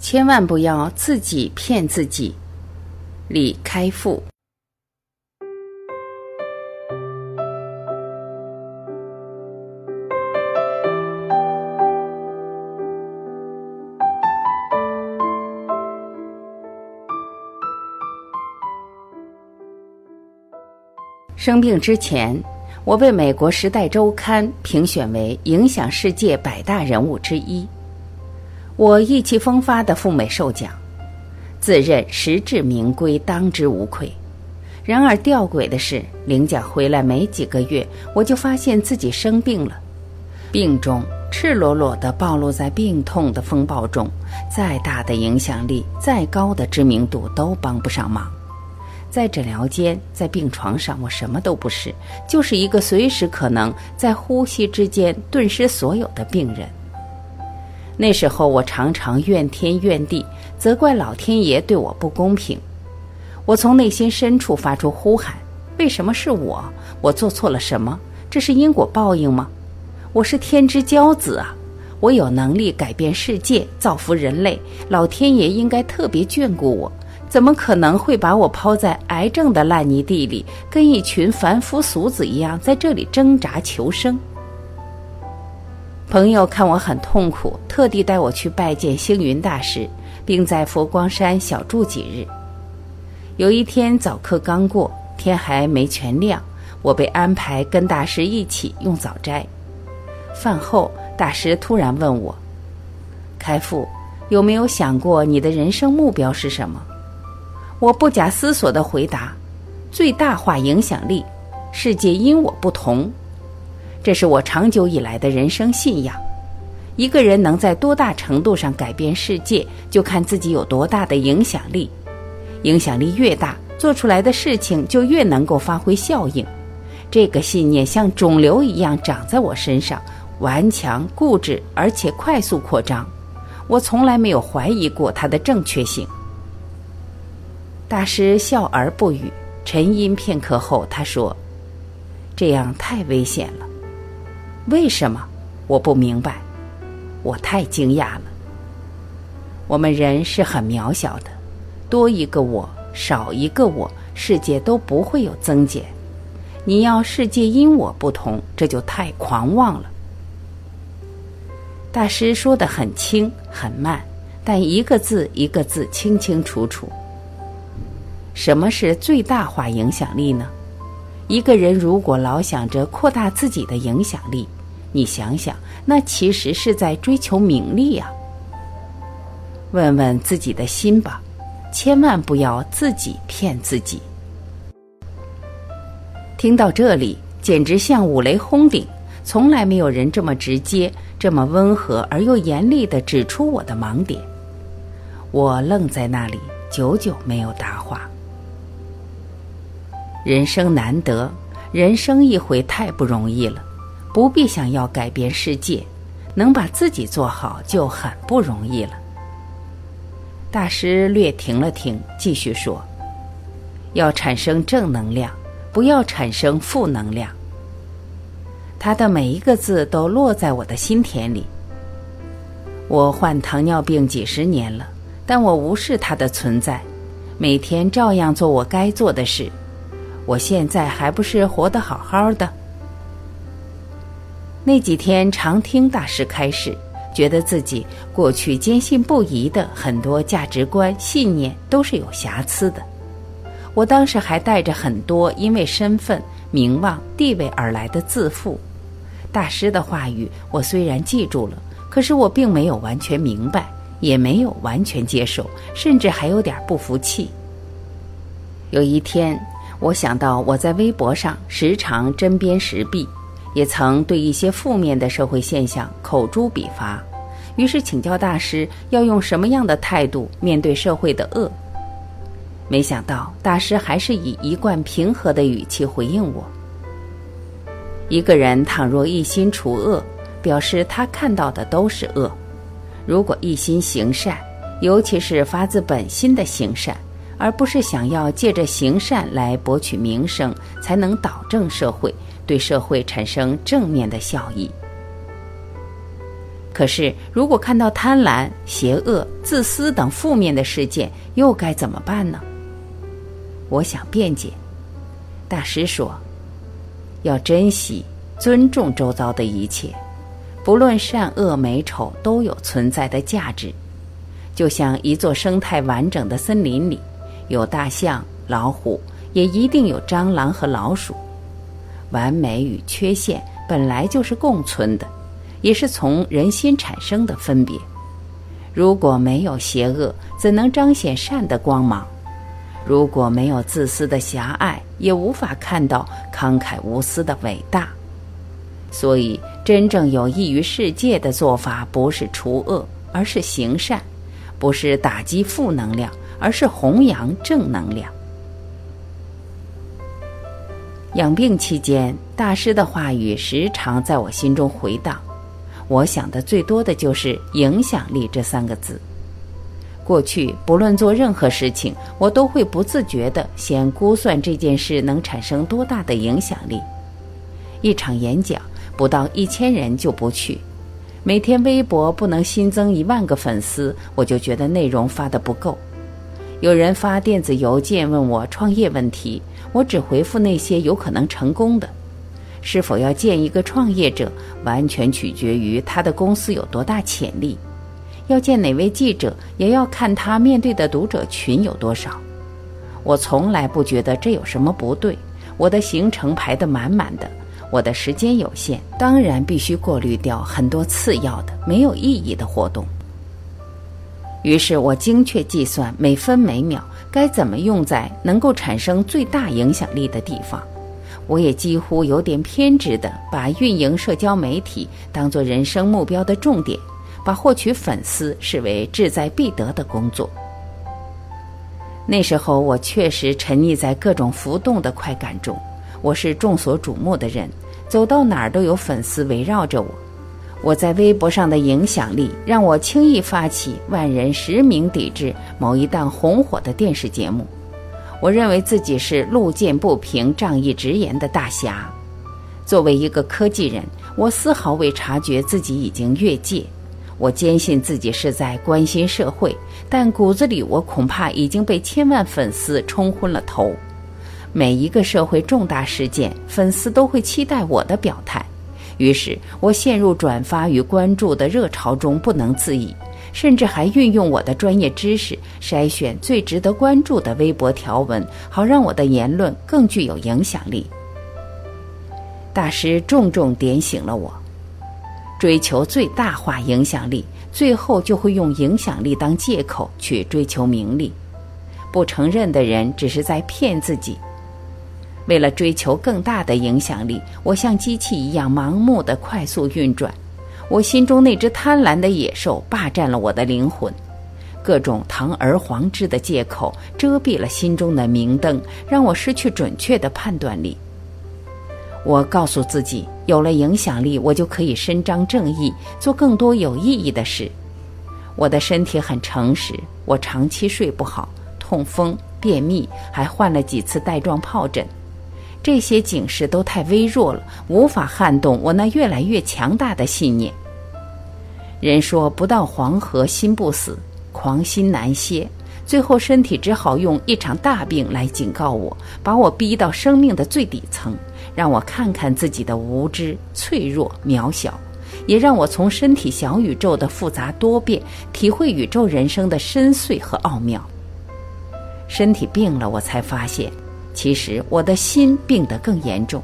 千万不要自己骗自己。李开复。生病之前。我被美国《时代周刊》评选为影响世界百大人物之一。我意气风发的赴美受奖，自认实至名归，当之无愧。然而吊诡的是，领奖回来没几个月，我就发现自己生病了。病中赤裸裸的暴露在病痛的风暴中，再大的影响力，再高的知名度，都帮不上忙。在诊疗间，在病床上，我什么都不是，就是一个随时可能在呼吸之间顿失所有的病人。那时候，我常常怨天怨地，责怪老天爷对我不公平。我从内心深处发出呼喊：为什么是我？我做错了什么？这是因果报应吗？我是天之骄子啊！我有能力改变世界，造福人类，老天爷应该特别眷顾我。怎么可能会把我抛在癌症的烂泥地里，跟一群凡夫俗子一样在这里挣扎求生？朋友看我很痛苦，特地带我去拜见星云大师，并在佛光山小住几日。有一天早课刚过，天还没全亮，我被安排跟大师一起用早斋。饭后，大师突然问我：“开复，有没有想过你的人生目标是什么？”我不假思索地回答：“最大化影响力，世界因我不同。这是我长久以来的人生信仰。一个人能在多大程度上改变世界，就看自己有多大的影响力。影响力越大，做出来的事情就越能够发挥效应。这个信念像肿瘤一样长在我身上，顽强、固执，而且快速扩张。我从来没有怀疑过它的正确性。”大师笑而不语，沉吟片刻后，他说：“这样太危险了。为什么？我不明白。我太惊讶了。我们人是很渺小的，多一个我，少一个我，世界都不会有增减。你要世界因我不同，这就太狂妄了。”大师说的很轻很慢，但一个字一个字清清楚楚。什么是最大化影响力呢？一个人如果老想着扩大自己的影响力，你想想，那其实是在追求名利呀。问问自己的心吧，千万不要自己骗自己。听到这里，简直像五雷轰顶，从来没有人这么直接、这么温和而又严厉的指出我的盲点。我愣在那里，久久没有答话。人生难得，人生一回太不容易了，不必想要改变世界，能把自己做好就很不容易了。大师略停了停，继续说：“要产生正能量，不要产生负能量。”他的每一个字都落在我的心田里。我患糖尿病几十年了，但我无视它的存在，每天照样做我该做的事。我现在还不是活得好好的。那几天常听大师开示，觉得自己过去坚信不疑的很多价值观信念都是有瑕疵的。我当时还带着很多因为身份、名望、地位而来的自负。大师的话语我虽然记住了，可是我并没有完全明白，也没有完全接受，甚至还有点不服气。有一天。我想到我在微博上时常针砭时弊，也曾对一些负面的社会现象口诛笔伐，于是请教大师要用什么样的态度面对社会的恶。没想到大师还是以一贯平和的语气回应我：一个人倘若一心除恶，表示他看到的都是恶；如果一心行善，尤其是发自本心的行善。而不是想要借着行善来博取名声，才能导正社会，对社会产生正面的效益。可是，如果看到贪婪、邪恶、自私等负面的事件，又该怎么办呢？我想辩解。大师说：“要珍惜、尊重周遭的一切，不论善恶美丑，都有存在的价值。就像一座生态完整的森林里，有大象、老虎，也一定有蟑螂和老鼠。完美与缺陷本来就是共存的。”也是从人心产生的分别。如果没有邪恶，怎能彰显善的光芒？如果没有自私的狭隘，也无法看到慷慨无私的伟大。所以，真正有益于世界的做法，不是除恶，而是行善；不是打击负能量，而是弘扬正能量。养病期间，大师的话语时常在我心中回荡。我想的最多的就是影响力这三个字。过去不论做任何事情，我都会不自觉地先估算这件事能产生多大的影响力。一场演讲不到一千人就不去，每天微博不能新增一万个粉丝，我就觉得内容发的不够。有人发电子邮件问我创业问题，我只回复那些有可能成功的。是否要见一个创业者，完全取决于他的公司有多大潜力；要见哪位记者，也要看他面对的读者群有多少。我从来不觉得这有什么不对。我的行程排得满满的，我的时间有限，当然必须过滤掉很多次要的、没有意义的活动。于是我精确计算每分每秒该怎么用在能够产生最大影响力的地方。我也几乎有点偏执的把运营社交媒体当做人生目标的重点，把获取粉丝视为志在必得的工作。那时候我确实沉溺在各种浮动的快感中，我是众所瞩目的人，走到哪儿都有粉丝围绕着我。我在微博上的影响力让我轻易发起万人实名抵制某一档红火的电视节目。我认为自己是路见不平、仗义直言的大侠。作为一个科技人，我丝毫未察觉自己已经越界。我坚信自己是在关心社会，但骨子里我恐怕已经被千万粉丝冲昏了头。每一个社会重大事件，粉丝都会期待我的表态，于是我陷入转发与关注的热潮中不能自已。甚至还运用我的专业知识筛选最值得关注的微博条文，好让我的言论更具有影响力。大师重重点醒了我：追求最大化影响力，最后就会用影响力当借口去追求名利。不承认的人只是在骗自己。为了追求更大的影响力，我像机器一样盲目的快速运转。我心中那只贪婪的野兽霸占了我的灵魂，各种堂而皇之的借口遮蔽了心中的明灯，让我失去准确的判断力。我告诉自己，有了影响力，我就可以伸张正义，做更多有意义的事。我的身体很诚实，我长期睡不好，痛风、便秘，还患了几次带状疱疹。这些警示都太微弱了，无法撼动我那越来越强大的信念。人说不到黄河心不死，狂心难歇，最后身体只好用一场大病来警告我，把我逼到生命的最底层，让我看看自己的无知、脆弱、渺小，也让我从身体小宇宙的复杂多变，体会宇宙人生的深邃和奥妙。身体病了，我才发现。其实我的心病得更严重。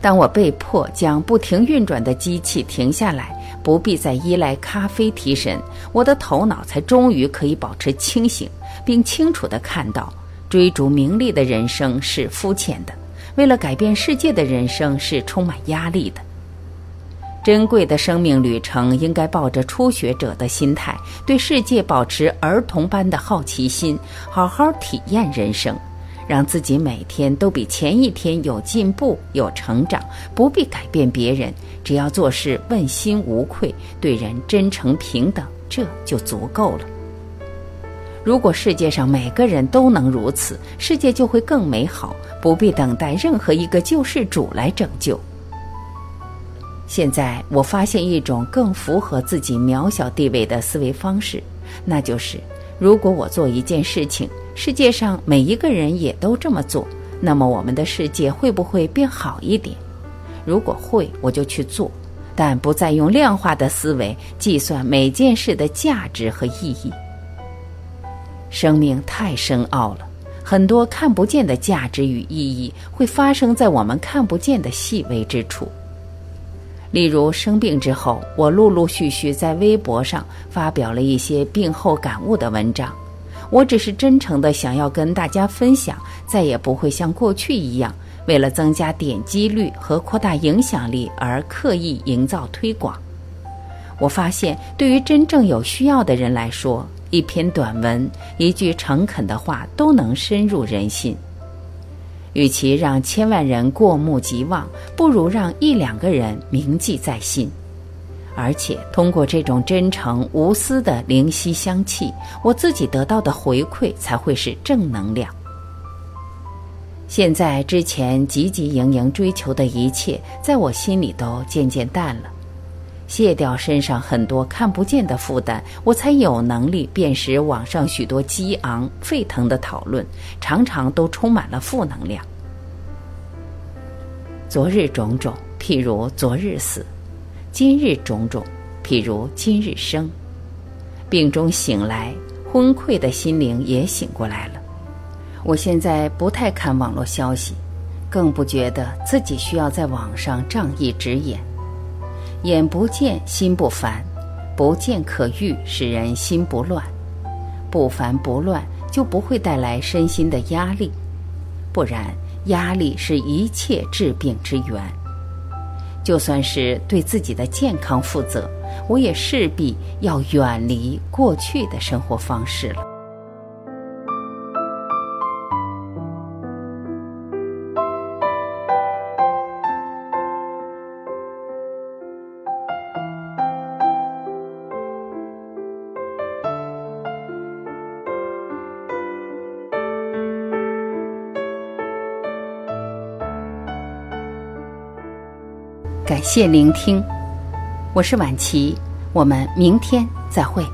当我被迫将不停运转的机器停下来，不必再依赖咖啡提神，我的头脑才终于可以保持清醒，并清楚地看到：追逐名利的人生是肤浅的，为了改变世界的人生是充满压力的。珍贵的生命旅程应该抱着初学者的心态，对世界保持儿童般的好奇心，好好体验人生。让自己每天都比前一天有进步、有成长，不必改变别人，只要做事问心无愧，对人真诚平等，这就足够了。如果世界上每个人都能如此，世界就会更美好，不必等待任何一个救世主来拯救。现在我发现一种更符合自己渺小地位的思维方式，那就是：如果我做一件事情，世界上每一个人也都这么做，那么我们的世界会不会变好一点？如果会，我就去做，但不再用量化的思维计算每件事的价值和意义。生命太深奥了，很多看不见的价值与意义会发生在我们看不见的细微之处。例如，生病之后，我陆陆续续在微博上发表了一些病后感悟的文章。我只是真诚的想要跟大家分享，再也不会像过去一样，为了增加点击率和扩大影响力而刻意营造推广。我发现，对于真正有需要的人来说，一篇短文、一句诚恳的话都能深入人心。与其让千万人过目即忘，不如让一两个人铭记在心。而且通过这种真诚无私的灵犀相契，我自己得到的回馈才会是正能量。现在之前汲汲营营追求的一切，在我心里都渐渐淡了。卸掉身上很多看不见的负担，我才有能力辨识网上许多激昂沸腾的讨论，常常都充满了负能量。昨日种种，譬如昨日死；今日种种，譬如今日生。病中醒来，昏聩的心灵也醒过来了。我现在不太看网络消息，更不觉得自己需要在网上仗义直言。眼不见心不烦，不见可欲使人心不乱，不烦不乱就不会带来身心的压力，不然压力是一切治病之源。就算是对自己的健康负责，我也势必要远离过去的生活方式了。感谢聆听，我是晚琪，我们明天再会。